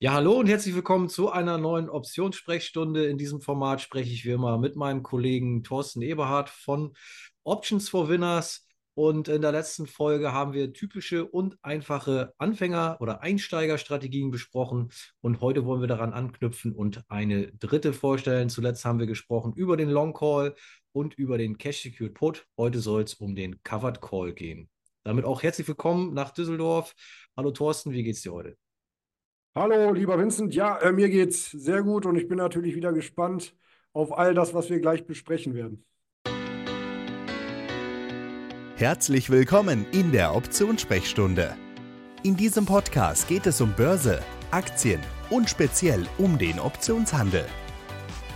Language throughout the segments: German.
Ja, hallo und herzlich willkommen zu einer neuen Optionssprechstunde. In diesem Format spreche ich wie immer mit meinem Kollegen Thorsten Eberhardt von Options for Winners. Und in der letzten Folge haben wir typische und einfache Anfänger- oder Einsteigerstrategien besprochen. Und heute wollen wir daran anknüpfen und eine dritte vorstellen. Zuletzt haben wir gesprochen über den Long Call und über den Cash Secured Put. Heute soll es um den Covered Call gehen. Damit auch herzlich willkommen nach Düsseldorf. Hallo Thorsten, wie geht's dir heute? Hallo, lieber Vincent. Ja, äh, mir geht's sehr gut und ich bin natürlich wieder gespannt auf all das, was wir gleich besprechen werden. Herzlich willkommen in der Optionssprechstunde. In diesem Podcast geht es um Börse, Aktien und speziell um den Optionshandel.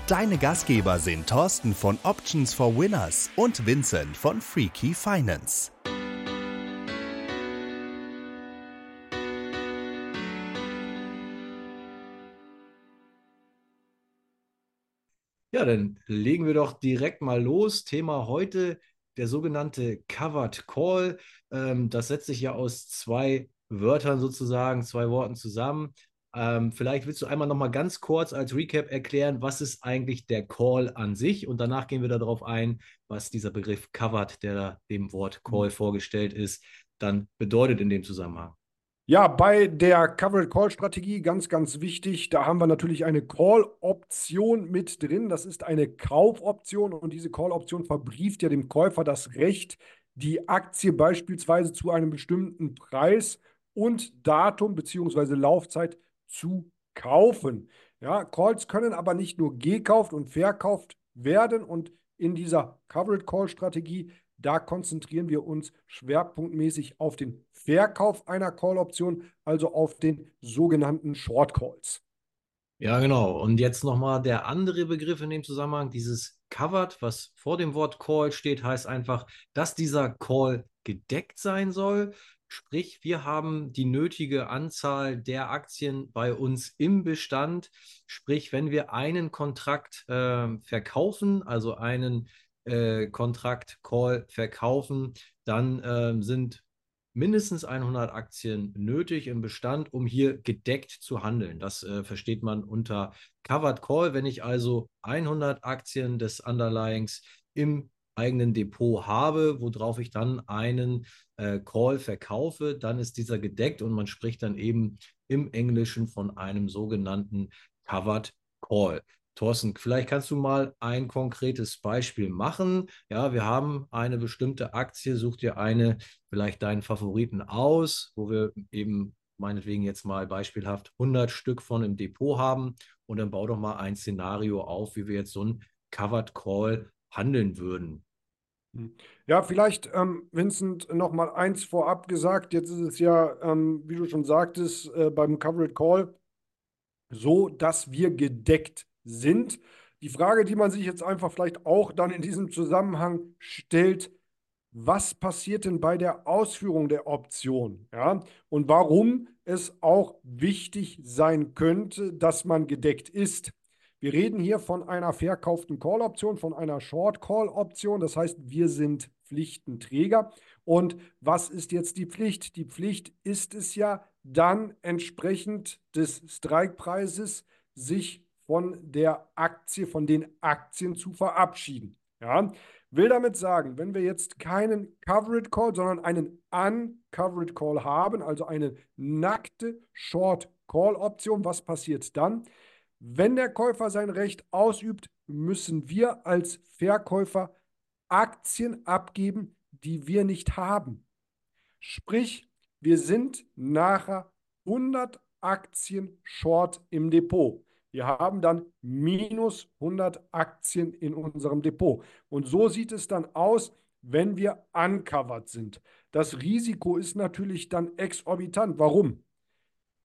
Deine Gastgeber sind Thorsten von Options for Winners und Vincent von Freaky Finance. Ja, dann legen wir doch direkt mal los. Thema heute der sogenannte Covered Call. Ähm, das setzt sich ja aus zwei Wörtern sozusagen, zwei Worten zusammen. Ähm, vielleicht willst du einmal noch mal ganz kurz als Recap erklären, was ist eigentlich der Call an sich und danach gehen wir darauf ein, was dieser Begriff Covered, der dem Wort Call mhm. vorgestellt ist, dann bedeutet in dem Zusammenhang. Ja, bei der Covered Call Strategie ganz, ganz wichtig, da haben wir natürlich eine Call-Option mit drin. Das ist eine Kaufoption und diese Call-Option verbrieft ja dem Käufer das Recht, die Aktie beispielsweise zu einem bestimmten Preis und Datum bzw. Laufzeit zu kaufen. Ja, Calls können aber nicht nur gekauft und verkauft werden und in dieser Covered Call Strategie da konzentrieren wir uns schwerpunktmäßig auf den Verkauf einer Call-Option, also auf den sogenannten Short Calls. Ja, genau. Und jetzt nochmal der andere Begriff in dem Zusammenhang, dieses Covered, was vor dem Wort Call steht, heißt einfach, dass dieser Call gedeckt sein soll. Sprich, wir haben die nötige Anzahl der Aktien bei uns im Bestand. Sprich, wenn wir einen Kontrakt äh, verkaufen, also einen äh, Kontrakt, Call verkaufen, dann äh, sind mindestens 100 Aktien nötig im Bestand, um hier gedeckt zu handeln. Das äh, versteht man unter Covered Call. Wenn ich also 100 Aktien des Underlyings im eigenen Depot habe, worauf ich dann einen äh, Call verkaufe, dann ist dieser gedeckt und man spricht dann eben im Englischen von einem sogenannten Covered Call. Thorsten, vielleicht kannst du mal ein konkretes Beispiel machen. Ja, wir haben eine bestimmte Aktie, such dir eine, vielleicht deinen Favoriten aus, wo wir eben meinetwegen jetzt mal beispielhaft 100 Stück von im Depot haben und dann bau doch mal ein Szenario auf, wie wir jetzt so ein Covered Call handeln würden. Hm. Ja, vielleicht, ähm, Vincent, noch mal eins vorab gesagt. Jetzt ist es ja, ähm, wie du schon sagtest, äh, beim Covered Call so, dass wir gedeckt sind. Die Frage, die man sich jetzt einfach vielleicht auch dann in diesem Zusammenhang stellt, was passiert denn bei der Ausführung der Option? Ja? Und warum es auch wichtig sein könnte, dass man gedeckt ist. Wir reden hier von einer verkauften Call-Option, von einer Short-Call-Option. Das heißt, wir sind Pflichtenträger. Und was ist jetzt die Pflicht? Die Pflicht ist es ja dann entsprechend des Strikepreises, sich von der Aktie, von den Aktien zu verabschieden. Ja, will damit sagen, wenn wir jetzt keinen Covered Call, sondern einen Uncovered Call haben, also eine nackte Short Call Option, was passiert dann? Wenn der Käufer sein Recht ausübt, müssen wir als Verkäufer Aktien abgeben, die wir nicht haben. Sprich, wir sind nachher 100 Aktien short im Depot. Wir haben dann minus 100 Aktien in unserem Depot. Und so sieht es dann aus, wenn wir uncovered sind. Das Risiko ist natürlich dann exorbitant. Warum?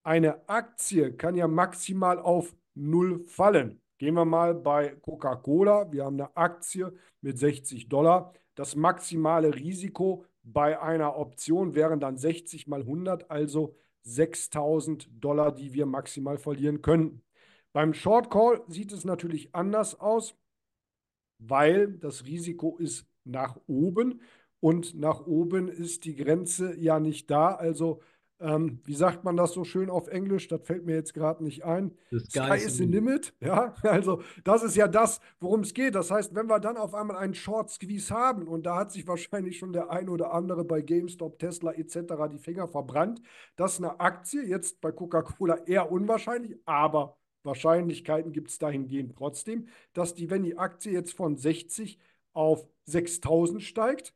Eine Aktie kann ja maximal auf null fallen. Gehen wir mal bei Coca-Cola. Wir haben eine Aktie mit 60 Dollar. Das maximale Risiko bei einer Option wären dann 60 mal 100, also 6000 Dollar, die wir maximal verlieren könnten. Beim Short Call sieht es natürlich anders aus, weil das Risiko ist nach oben und nach oben ist die Grenze ja nicht da. Also ähm, wie sagt man das so schön auf Englisch? Das fällt mir jetzt gerade nicht ein. The Sky is the limit. Ja, also das ist ja das, worum es geht. Das heißt, wenn wir dann auf einmal einen Short Squeeze haben und da hat sich wahrscheinlich schon der ein oder andere bei GameStop, Tesla etc. die Finger verbrannt, dass eine Aktie jetzt bei Coca-Cola eher unwahrscheinlich, aber Wahrscheinlichkeiten gibt es dahingehend trotzdem, dass die, wenn die Aktie jetzt von 60 auf 6000 steigt,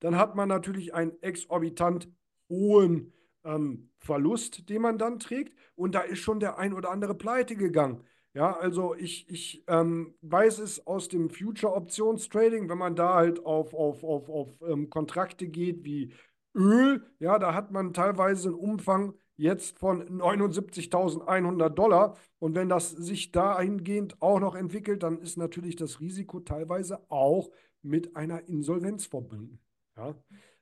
dann hat man natürlich einen exorbitant hohen ähm, Verlust, den man dann trägt. Und da ist schon der ein oder andere pleite gegangen. Ja, also ich, ich ähm, weiß es aus dem Future-Options-Trading, wenn man da halt auf, auf, auf, auf ähm, Kontrakte geht wie Öl, ja, da hat man teilweise einen Umfang jetzt von 79.100 Dollar. Und wenn das sich dahingehend auch noch entwickelt, dann ist natürlich das Risiko teilweise auch mit einer Insolvenz verbunden. Ja,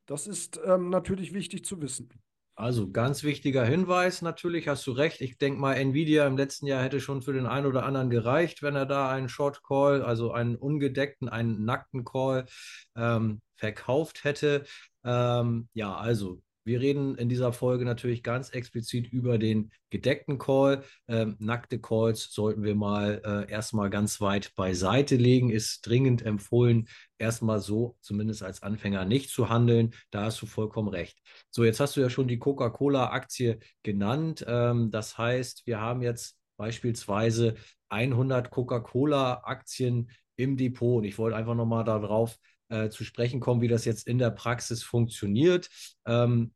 das ist ähm, natürlich wichtig zu wissen. Also ganz wichtiger Hinweis, natürlich hast du recht. Ich denke mal, Nvidia im letzten Jahr hätte schon für den einen oder anderen gereicht, wenn er da einen Short Call, also einen ungedeckten, einen nackten Call ähm, verkauft hätte. Ähm, ja, also wir reden in dieser Folge natürlich ganz explizit über den gedeckten Call. Ähm, nackte Calls sollten wir mal äh, erstmal ganz weit beiseite legen. Ist dringend empfohlen, erstmal so, zumindest als Anfänger, nicht zu handeln. Da hast du vollkommen recht. So, jetzt hast du ja schon die Coca-Cola-Aktie genannt. Ähm, das heißt, wir haben jetzt beispielsweise 100 Coca-Cola-Aktien im Depot. Und ich wollte einfach nochmal darauf äh, zu sprechen kommen, wie das jetzt in der Praxis funktioniert. Ähm,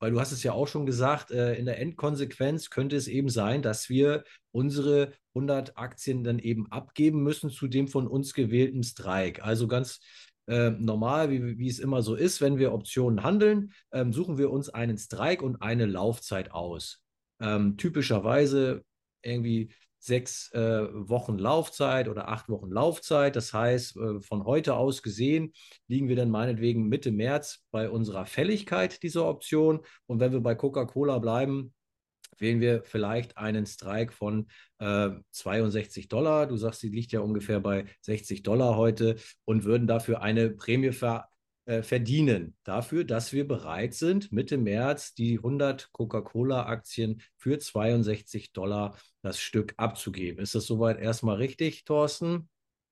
weil du hast es ja auch schon gesagt, äh, in der Endkonsequenz könnte es eben sein, dass wir unsere 100 Aktien dann eben abgeben müssen zu dem von uns gewählten Strike. Also ganz äh, normal, wie, wie es immer so ist, wenn wir Optionen handeln, ähm, suchen wir uns einen Strike und eine Laufzeit aus. Ähm, typischerweise irgendwie sechs äh, Wochen Laufzeit oder acht Wochen Laufzeit. Das heißt, äh, von heute aus gesehen liegen wir dann meinetwegen Mitte März bei unserer Fälligkeit dieser Option. Und wenn wir bei Coca-Cola bleiben, wählen wir vielleicht einen Strike von äh, 62 Dollar. Du sagst, die liegt ja ungefähr bei 60 Dollar heute und würden dafür eine Prämie ver verdienen dafür, dass wir bereit sind, Mitte März die 100 Coca-Cola-Aktien für 62 Dollar das Stück abzugeben. Ist das soweit erstmal richtig, Thorsten?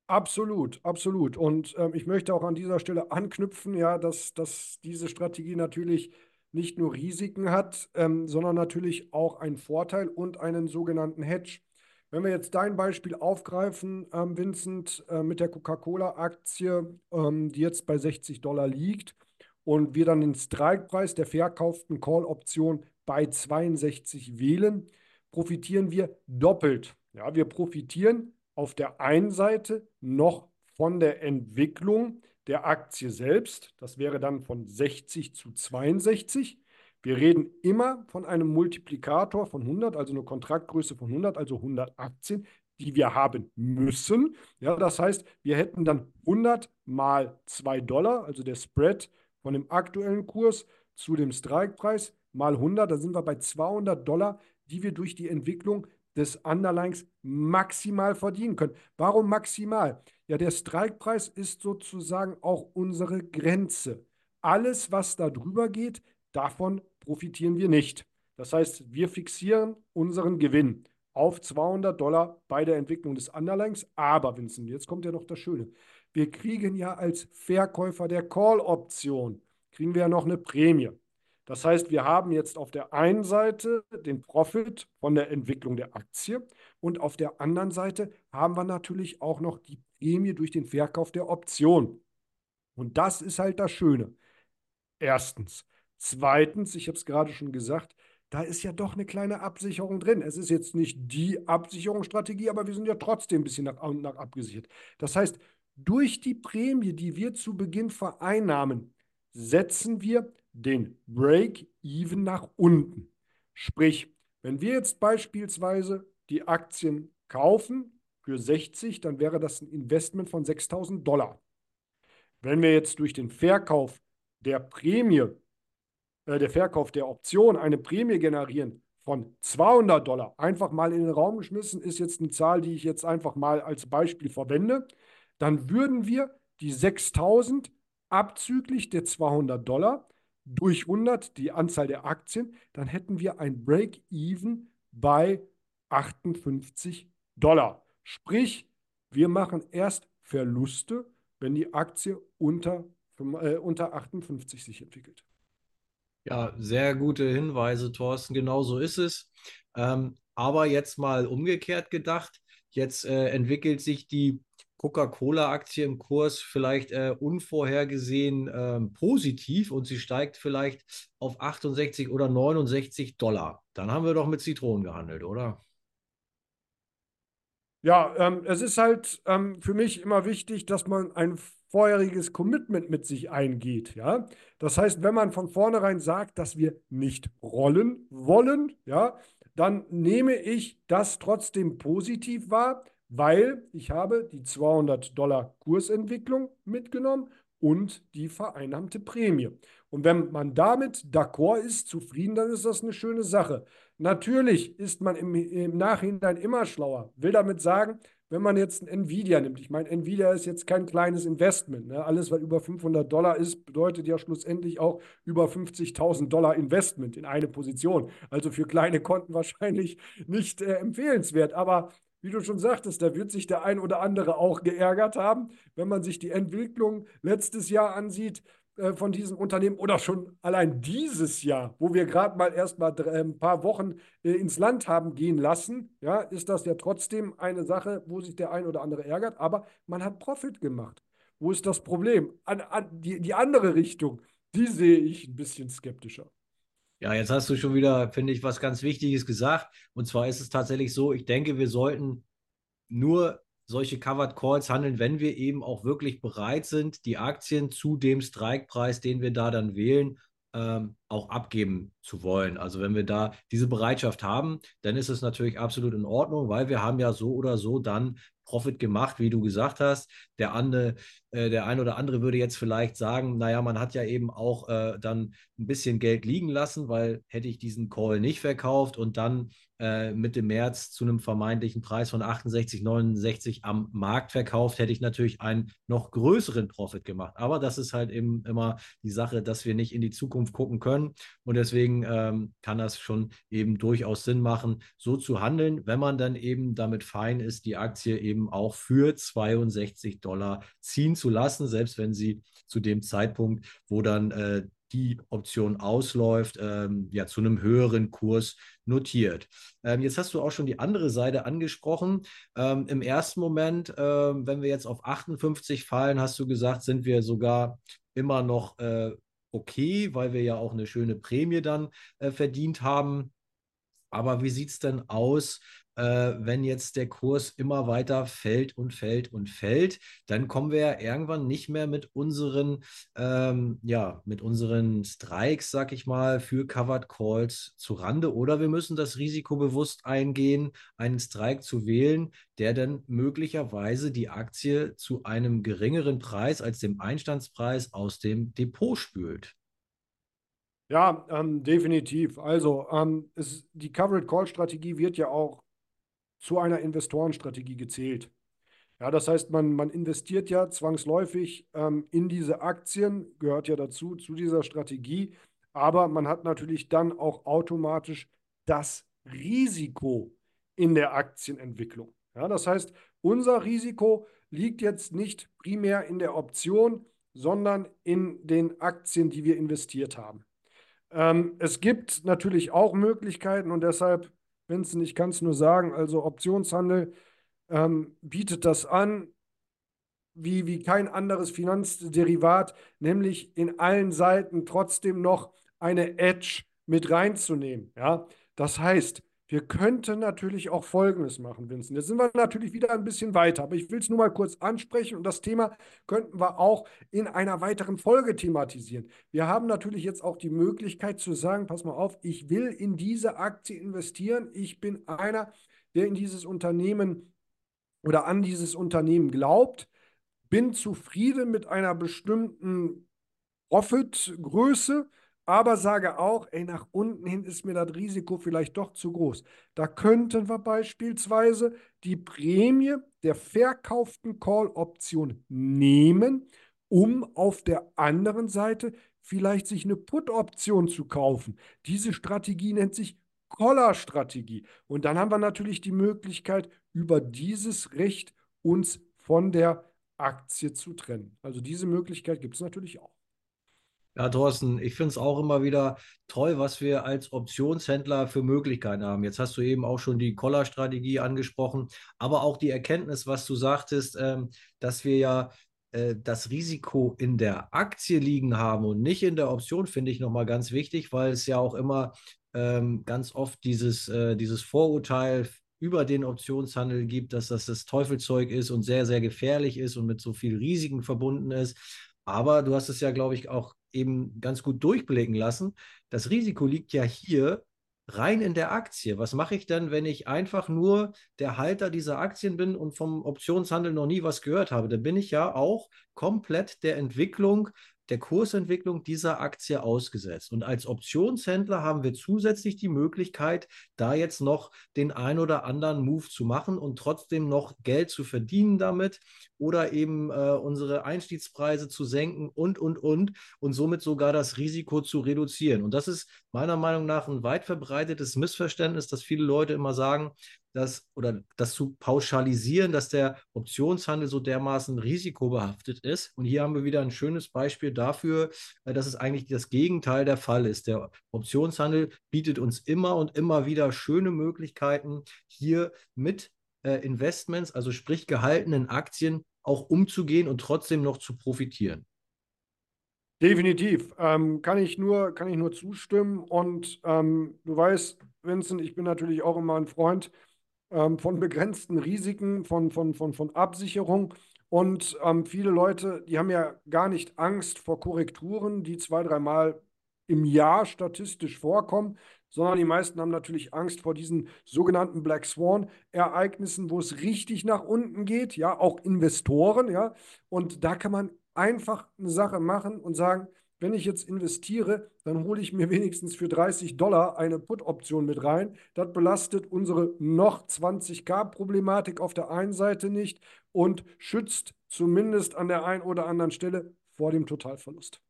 Absolut, absolut. Und ähm, ich möchte auch an dieser Stelle anknüpfen, ja, dass, dass diese Strategie natürlich nicht nur Risiken hat, ähm, sondern natürlich auch einen Vorteil und einen sogenannten Hedge. Wenn wir jetzt dein Beispiel aufgreifen, ähm, Vincent, äh, mit der Coca-Cola-Aktie, ähm, die jetzt bei 60 Dollar liegt, und wir dann den Strikepreis der verkauften Call-Option bei 62 wählen, profitieren wir doppelt. Ja, wir profitieren auf der einen Seite noch von der Entwicklung der Aktie selbst. Das wäre dann von 60 zu 62. Wir reden immer von einem Multiplikator von 100, also eine Kontraktgröße von 100, also 100 Aktien, die wir haben müssen. Ja, das heißt, wir hätten dann 100 mal 2 Dollar, also der Spread von dem aktuellen Kurs zu dem Strikepreis mal 100, da sind wir bei 200 Dollar, die wir durch die Entwicklung des Underlines maximal verdienen können. Warum maximal? Ja, der Strikepreis ist sozusagen auch unsere Grenze. Alles, was da drüber geht, davon profitieren wir nicht. Das heißt, wir fixieren unseren Gewinn auf 200 Dollar bei der Entwicklung des Underlings. Aber, Vincent, jetzt kommt ja noch das Schöne. Wir kriegen ja als Verkäufer der Call-Option, kriegen wir ja noch eine Prämie. Das heißt, wir haben jetzt auf der einen Seite den Profit von der Entwicklung der Aktie und auf der anderen Seite haben wir natürlich auch noch die Prämie durch den Verkauf der Option. Und das ist halt das Schöne. Erstens, Zweitens, ich habe es gerade schon gesagt, da ist ja doch eine kleine Absicherung drin. Es ist jetzt nicht die Absicherungsstrategie, aber wir sind ja trotzdem ein bisschen nach, nach abgesichert. Das heißt, durch die Prämie, die wir zu Beginn vereinnahmen, setzen wir den Break-Even nach unten. Sprich, wenn wir jetzt beispielsweise die Aktien kaufen für 60, dann wäre das ein Investment von 6000 Dollar. Wenn wir jetzt durch den Verkauf der Prämie äh, der Verkauf der Option eine Prämie generieren von 200 Dollar, einfach mal in den Raum geschmissen, ist jetzt eine Zahl, die ich jetzt einfach mal als Beispiel verwende, dann würden wir die 6000 abzüglich der 200 Dollar durch 100 die Anzahl der Aktien, dann hätten wir ein Break-Even bei 58 Dollar. Sprich, wir machen erst Verluste, wenn die Aktie unter, äh, unter 58 sich entwickelt. Ja, sehr gute Hinweise, Thorsten. Genau so ist es. Ähm, aber jetzt mal umgekehrt gedacht, jetzt äh, entwickelt sich die Coca-Cola-Aktie im Kurs vielleicht äh, unvorhergesehen äh, positiv und sie steigt vielleicht auf 68 oder 69 Dollar. Dann haben wir doch mit Zitronen gehandelt, oder? Ja, ähm, es ist halt ähm, für mich immer wichtig, dass man ein vorheriges Commitment mit sich eingeht. Ja? Das heißt, wenn man von vornherein sagt, dass wir nicht rollen wollen, ja, dann nehme ich das trotzdem positiv wahr, weil ich habe die 200 Dollar Kursentwicklung mitgenommen und die vereinnahmte Prämie. Und wenn man damit d'accord ist, zufrieden, dann ist das eine schöne Sache. Natürlich ist man im, im Nachhinein immer schlauer. Will damit sagen, wenn man jetzt ein Nvidia nimmt, ich meine, Nvidia ist jetzt kein kleines Investment. Ne? Alles, was über 500 Dollar ist, bedeutet ja schlussendlich auch über 50.000 Dollar Investment in eine Position. Also für kleine Konten wahrscheinlich nicht äh, empfehlenswert. Aber wie du schon sagtest, da wird sich der ein oder andere auch geärgert haben, wenn man sich die Entwicklung letztes Jahr ansieht äh, von diesem Unternehmen oder schon allein dieses Jahr, wo wir gerade mal erst mal äh, ein paar Wochen äh, ins Land haben gehen lassen, ja, ist das ja trotzdem eine Sache, wo sich der ein oder andere ärgert, aber man hat Profit gemacht. Wo ist das Problem? An, an die, die andere Richtung, die sehe ich ein bisschen skeptischer. Ja, jetzt hast du schon wieder, finde ich, was ganz Wichtiges gesagt. Und zwar ist es tatsächlich so, ich denke, wir sollten nur solche Covered Calls handeln, wenn wir eben auch wirklich bereit sind, die Aktien zu dem Strikepreis, den wir da dann wählen, ähm, auch abgeben zu wollen. Also wenn wir da diese Bereitschaft haben, dann ist es natürlich absolut in Ordnung, weil wir haben ja so oder so dann Profit gemacht, wie du gesagt hast. Der, andere, äh, der ein oder andere würde jetzt vielleicht sagen, naja, man hat ja eben auch äh, dann ein bisschen Geld liegen lassen, weil hätte ich diesen Call nicht verkauft und dann äh, Mitte März zu einem vermeintlichen Preis von 68, 69 am Markt verkauft, hätte ich natürlich einen noch größeren Profit gemacht. Aber das ist halt eben immer die Sache, dass wir nicht in die Zukunft gucken können. Und deswegen ähm, kann das schon eben durchaus Sinn machen, so zu handeln, wenn man dann eben damit fein ist, die Aktie eben auch für 62 Dollar ziehen zu lassen, selbst wenn sie zu dem Zeitpunkt, wo dann äh, die Option ausläuft, ähm, ja, zu einem höheren Kurs notiert. Ähm, jetzt hast du auch schon die andere Seite angesprochen. Ähm, Im ersten Moment, ähm, wenn wir jetzt auf 58 fallen, hast du gesagt, sind wir sogar immer noch äh, okay, weil wir ja auch eine schöne Prämie dann äh, verdient haben. Aber wie sieht es denn aus, wenn jetzt der Kurs immer weiter fällt und fällt und fällt, dann kommen wir ja irgendwann nicht mehr mit unseren, ähm, ja, mit unseren Strikes, sag ich mal, für Covered Calls zu Rande. Oder wir müssen das Risiko bewusst eingehen, einen Strike zu wählen, der dann möglicherweise die Aktie zu einem geringeren Preis als dem Einstandspreis aus dem Depot spült. Ja, ähm, definitiv. Also ähm, es, die Covered Call Strategie wird ja auch zu einer Investorenstrategie gezählt. Ja, das heißt, man, man investiert ja zwangsläufig ähm, in diese Aktien, gehört ja dazu, zu dieser Strategie, aber man hat natürlich dann auch automatisch das Risiko in der Aktienentwicklung. Ja, das heißt, unser Risiko liegt jetzt nicht primär in der Option, sondern in den Aktien, die wir investiert haben. Ähm, es gibt natürlich auch Möglichkeiten und deshalb Vincent, ich kann es nur sagen, also Optionshandel ähm, bietet das an, wie, wie kein anderes Finanzderivat, nämlich in allen Seiten trotzdem noch eine Edge mit reinzunehmen. Ja? Das heißt, wir könnten natürlich auch Folgendes machen, Vincent. Jetzt sind wir natürlich wieder ein bisschen weiter, aber ich will es nur mal kurz ansprechen und das Thema könnten wir auch in einer weiteren Folge thematisieren. Wir haben natürlich jetzt auch die Möglichkeit zu sagen, pass mal auf, ich will in diese Aktie investieren. Ich bin einer, der in dieses Unternehmen oder an dieses Unternehmen glaubt, bin zufrieden mit einer bestimmten Profitgröße aber sage auch, ey, nach unten hin ist mir das Risiko vielleicht doch zu groß. Da könnten wir beispielsweise die Prämie der verkauften Call-Option nehmen, um auf der anderen Seite vielleicht sich eine Put-Option zu kaufen. Diese Strategie nennt sich Collar-Strategie. Und dann haben wir natürlich die Möglichkeit, über dieses Recht uns von der Aktie zu trennen. Also diese Möglichkeit gibt es natürlich auch. Ja, Thorsten, ich finde es auch immer wieder toll, was wir als Optionshändler für Möglichkeiten haben. Jetzt hast du eben auch schon die Collar-Strategie angesprochen, aber auch die Erkenntnis, was du sagtest, ähm, dass wir ja äh, das Risiko in der Aktie liegen haben und nicht in der Option, finde ich nochmal ganz wichtig, weil es ja auch immer ähm, ganz oft dieses, äh, dieses Vorurteil über den Optionshandel gibt, dass das das Teufelzeug ist und sehr, sehr gefährlich ist und mit so viel Risiken verbunden ist. Aber du hast es ja, glaube ich, auch eben ganz gut durchblicken lassen. Das Risiko liegt ja hier rein in der Aktie. Was mache ich denn, wenn ich einfach nur der Halter dieser Aktien bin und vom Optionshandel noch nie was gehört habe? Dann bin ich ja auch komplett der Entwicklung der Kursentwicklung dieser Aktie ausgesetzt. Und als Optionshändler haben wir zusätzlich die Möglichkeit, da jetzt noch den ein oder anderen Move zu machen und trotzdem noch Geld zu verdienen damit oder eben äh, unsere Einstiegspreise zu senken und, und, und und somit sogar das Risiko zu reduzieren. Und das ist meiner Meinung nach ein weit verbreitetes Missverständnis, dass viele Leute immer sagen, dass oder das zu pauschalisieren, dass der Optionshandel so dermaßen risikobehaftet ist. Und hier haben wir wieder ein schönes Beispiel dafür, äh, dass es eigentlich das Gegenteil der Fall ist. Der Optionshandel bietet uns immer und immer wieder schöne Möglichkeiten, hier mit äh, Investments, also sprich gehaltenen Aktien, auch umzugehen und trotzdem noch zu profitieren. Definitiv. Ähm, kann, ich nur, kann ich nur zustimmen. Und ähm, du weißt, Vincent, ich bin natürlich auch immer ein Freund ähm, von begrenzten Risiken, von, von, von, von Absicherung. Und ähm, viele Leute, die haben ja gar nicht Angst vor Korrekturen, die zwei, dreimal im Jahr statistisch vorkommen, sondern die meisten haben natürlich Angst vor diesen sogenannten Black Swan-Ereignissen, wo es richtig nach unten geht, ja, auch Investoren, ja. Und da kann man einfach eine Sache machen und sagen, wenn ich jetzt investiere, dann hole ich mir wenigstens für 30 Dollar eine Put-Option mit rein. Das belastet unsere noch 20k-Problematik auf der einen Seite nicht und schützt zumindest an der einen oder anderen Stelle vor dem Totalverlust.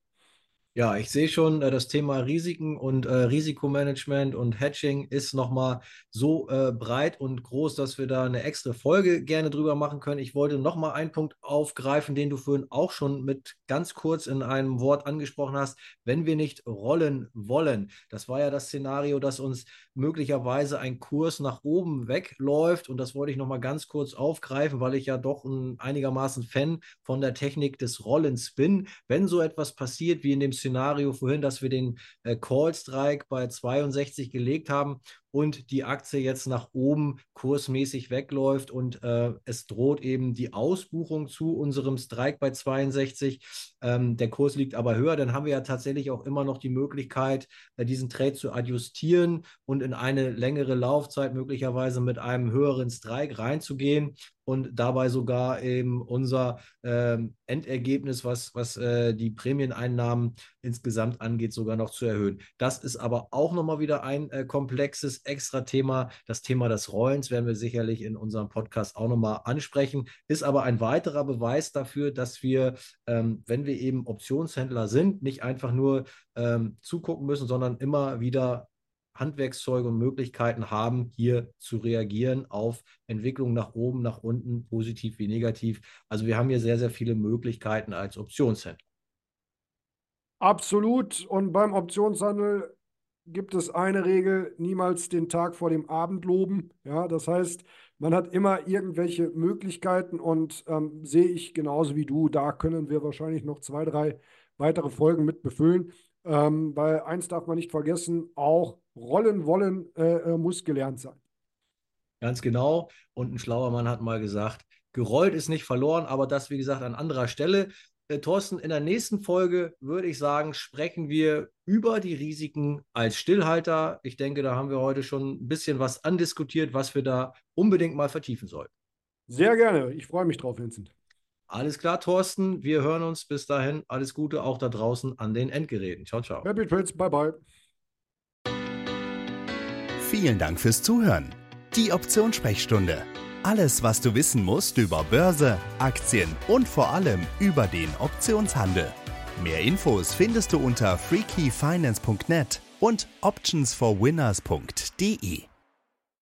Ja, ich sehe schon, äh, das Thema Risiken und äh, Risikomanagement und Hedging ist nochmal so äh, breit und groß, dass wir da eine extra Folge gerne drüber machen können. Ich wollte nochmal einen Punkt aufgreifen, den du vorhin auch schon mit ganz kurz in einem Wort angesprochen hast. Wenn wir nicht rollen wollen, das war ja das Szenario, dass uns möglicherweise ein Kurs nach oben wegläuft. Und das wollte ich nochmal ganz kurz aufgreifen, weil ich ja doch ein einigermaßen Fan von der Technik des Rollens bin. Wenn so etwas passiert wie in dem Szenario vorhin, dass wir den äh, Call-Strike bei 62 gelegt haben und die Aktie jetzt nach oben kursmäßig wegläuft und äh, es droht eben die Ausbuchung zu unserem Strike bei 62. Ähm, der Kurs liegt aber höher, dann haben wir ja tatsächlich auch immer noch die Möglichkeit, äh, diesen Trade zu adjustieren und in eine längere Laufzeit möglicherweise mit einem höheren Strike reinzugehen und dabei sogar eben unser äh, Endergebnis, was, was äh, die Prämieneinnahmen insgesamt angeht, sogar noch zu erhöhen. Das ist aber auch nochmal wieder ein äh, komplexes extra Thema. Das Thema des Rollens werden wir sicherlich in unserem Podcast auch nochmal ansprechen, ist aber ein weiterer Beweis dafür, dass wir, ähm, wenn wir eben Optionshändler sind, nicht einfach nur ähm, zugucken müssen, sondern immer wieder Handwerkszeuge und Möglichkeiten haben, hier zu reagieren auf Entwicklungen nach oben, nach unten, positiv wie negativ. Also wir haben hier sehr, sehr viele Möglichkeiten als Optionshändler. Absolut. Und beim Optionshandel gibt es eine Regel, niemals den Tag vor dem Abend loben. Ja, das heißt, man hat immer irgendwelche Möglichkeiten und ähm, sehe ich genauso wie du, da können wir wahrscheinlich noch zwei, drei weitere Folgen mit befüllen. Ähm, weil eins darf man nicht vergessen, auch rollen wollen äh, äh, muss gelernt sein. Ganz genau. Und ein schlauer Mann hat mal gesagt, gerollt ist nicht verloren, aber das, wie gesagt, an anderer Stelle. Äh, Thorsten, in der nächsten Folge würde ich sagen, sprechen wir über die Risiken als Stillhalter. Ich denke, da haben wir heute schon ein bisschen was andiskutiert, was wir da unbedingt mal vertiefen sollten. Sehr gerne. Ich freue mich drauf, Vincent. Alles klar, Thorsten. Wir hören uns bis dahin. Alles Gute auch da draußen an den Endgeräten. Ciao, ciao. Happy Trades. Bye, bye. Vielen Dank fürs Zuhören. Die Optionssprechstunde. Alles, was du wissen musst über Börse, Aktien und vor allem über den Optionshandel. Mehr Infos findest du unter freakyfinance.net und optionsforwinners.de.